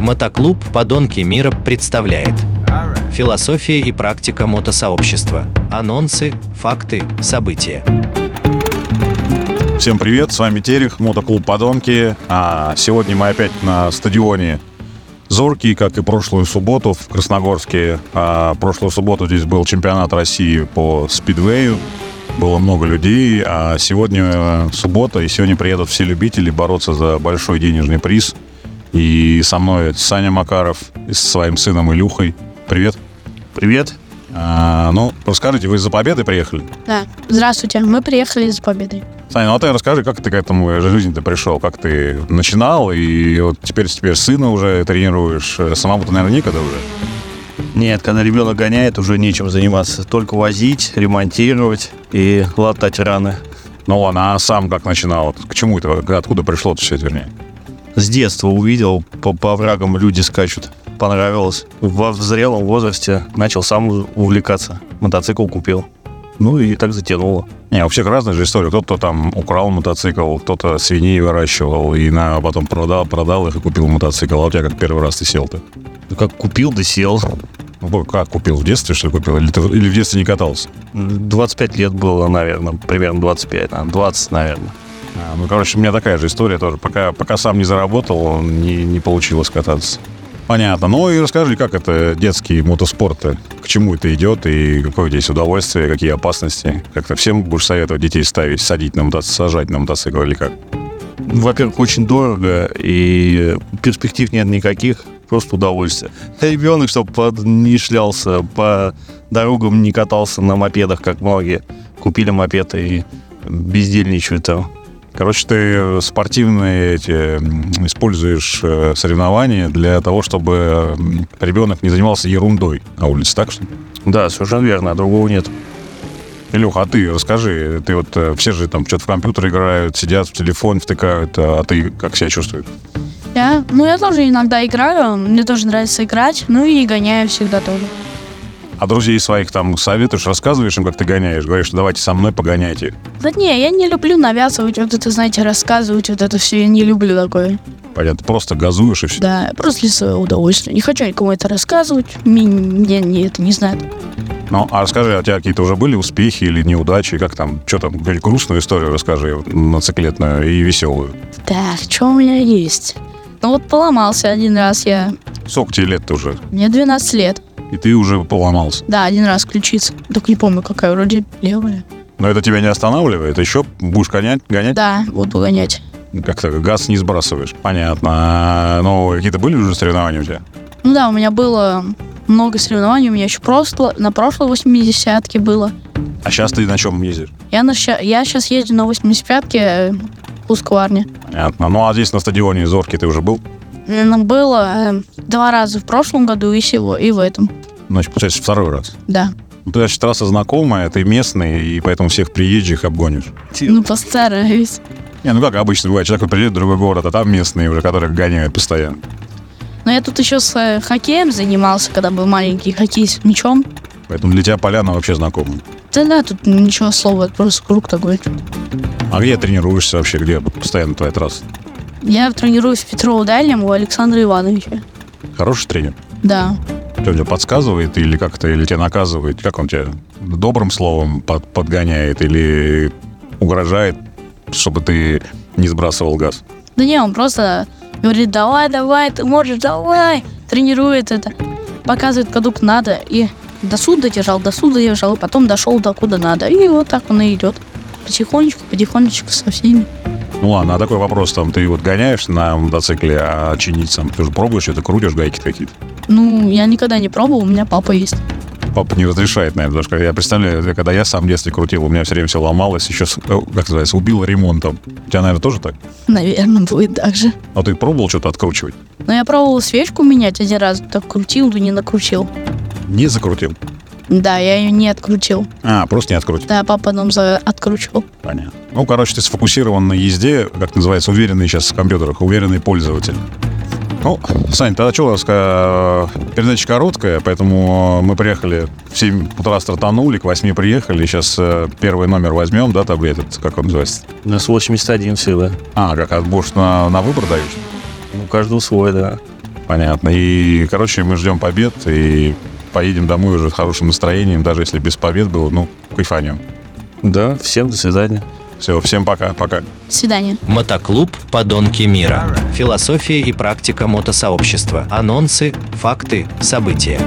Мотоклуб «Подонки мира» представляет Философия и практика мотосообщества. Анонсы, факты, события. Всем привет, с вами Терех, мотоклуб «Подонки». А сегодня мы опять на стадионе Зоркий, как и прошлую субботу в Красногорске. А прошлую субботу здесь был чемпионат России по спидвею. Было много людей, а сегодня суббота, и сегодня приедут все любители бороться за большой денежный приз – и со мной Саня Макаров и со своим сыном Илюхой. Привет. Привет. А, ну, расскажите, вы за победой приехали? Да. Здравствуйте, мы приехали за победой. Саня, ну а ты расскажи, как ты к этому жизни-то пришел? Как ты начинал, и вот теперь, теперь сына уже тренируешь. Самому ты, наверное, никогда уже? Нет, когда ребенок гоняет, уже нечем заниматься. Только возить, ремонтировать и латать раны. Ну ладно, а сам как начинал? К чему это? Откуда пришло это все, вернее? С детства увидел, по, по врагам люди скачут. Понравилось. Во зрелом возрасте начал сам увлекаться. Мотоцикл купил. Ну и так затянуло. Не, вообще разная же история. Кто-то там украл мотоцикл, кто-то свиней выращивал, и на, потом продал, продал их и купил мотоцикл. А у тебя как первый раз ты сел-то? Ну как купил, да сел. Ну, как купил? В детстве, что ли, купил? Или, ты, или в детстве не катался? 25 лет было, наверное, примерно 25, 20, наверное. А, ну, короче, у меня такая же история тоже. Пока, пока сам не заработал, не, не получилось кататься. Понятно. Ну и расскажи, как это детские мотоспорты? К чему это идет и какое здесь удовольствие, какие опасности? Как-то всем будешь советовать детей ставить, садить на мотоцикл, сажать на мотоцикл или как? Во-первых, очень дорого и перспектив нет никаких, просто удовольствие. Ребенок, чтобы не шлялся, по дорогам не катался на мопедах, как многие. Купили мопед и бездельничают там. Короче, ты спортивные эти используешь э, соревнования для того, чтобы ребенок не занимался ерундой на улице, так что? Да, совершенно верно, а другого нет. Илюха, а ты расскажи, ты вот э, все же там что-то в компьютер играют, сидят в телефон втыкают, а ты как себя чувствуешь? Я? Ну, я тоже иногда играю, мне тоже нравится играть, ну и гоняю всегда тоже. А друзей своих там советуешь, рассказываешь им, как ты гоняешь? Говоришь, давайте со мной погоняйте. Да не, я не люблю навязывать вот это, знаете, рассказывать вот это все. Я не люблю такое. Понятно, просто газуешь и все. Да, просто для своего удовольствия. Не хочу никому это рассказывать. Мне, мне это не знают. Ну, а расскажи, а у тебя какие-то уже были успехи или неудачи? Как там, что там, грустную историю расскажи, нациклетную и веселую. Так, что у меня есть? Ну вот поломался один раз я. Сколько тебе лет-то уже? Мне 12 лет. И ты уже поломался. Да, один раз ключица. Только не помню, какая, вроде левая. Но это тебя не останавливает? Еще будешь гонять? гонять? Да, буду гонять. Как-то газ не сбрасываешь. Понятно. А, ну, какие-то были уже соревнования у тебя? Ну да, у меня было много соревнований. У меня еще просто на прошлой 80-ке было. А сейчас ты на чем ездишь? Я, на, я сейчас езжу на 85-ке э, Пускварне. Понятно. Ну, а здесь на стадионе Зорки ты уже был? Было э, два раза в прошлом году и, всего, и в этом. Значит, получается, второй раз? Да. Ну, ты, значит, трасса знакомая, ты местный, и поэтому всех приезжих обгонишь. Ну, постараюсь. Не, ну как обычно бывает, человек приедет в другой город, а там местные уже, которых гоняют постоянно. Но я тут еще с э, хоккеем занимался, когда был маленький хоккей с мячом. Поэтому для тебя поляна вообще знакома. Да, да, тут ничего слова, просто круг такой. А где тренируешься вообще? Где постоянно твоя трасса? Я тренируюсь в Петрово-Дальнем у Александра Ивановича. Хороший тренер? Да. Что, он тебе подсказывает или как-то, или тебя наказывает? Как он тебя добрым словом под, подгоняет или угрожает, чтобы ты не сбрасывал газ? Да не, он просто говорит, давай, давай, ты можешь, давай. Тренирует это, показывает, куда надо. И до суда держал, до суда держал, потом дошел до куда надо. И вот так он и идет. Потихонечку, потихонечку со всеми. Ну ладно, а такой вопрос, там, ты вот гоняешь на мотоцикле, а чинить сам, ты же пробуешь это, крутишь гайки какие-то? Ну, я никогда не пробовал, у меня папа есть. Папа не разрешает, наверное, потому что я представляю, когда я сам в детстве крутил, у меня все время все ломалось, еще, э, как называется, убил ремонтом. У тебя, наверное, тоже так? Наверное, будет так же. А ты пробовал что-то откручивать? Ну, я пробовал свечку менять один раз, так крутил, да не накрутил. Не закрутил? Да, я ее не открутил. А, просто не открутил? Да, папа нам за откручивал. Понятно. Ну, короче, ты сфокусирован на езде, как называется, уверенный сейчас в компьютерах, уверенный пользователь. Ну, Сань, тогда что у нас э, передача короткая, поэтому мы приехали в 7 утра стартанули, к 8 приехали, сейчас э, первый номер возьмем, да, таблет, как он называется? У нас 81 всего. А, как, а будешь на, на выбор даешь? Ну, каждого свой, да. Понятно. И, короче, мы ждем побед и поедем домой уже с хорошим настроением, даже если без побед было, ну, кайфанем. Да, всем до свидания. Все, всем пока, пока. До свидания. Мотоклуб «Подонки мира». Философия и практика мотосообщества. Анонсы, факты, события.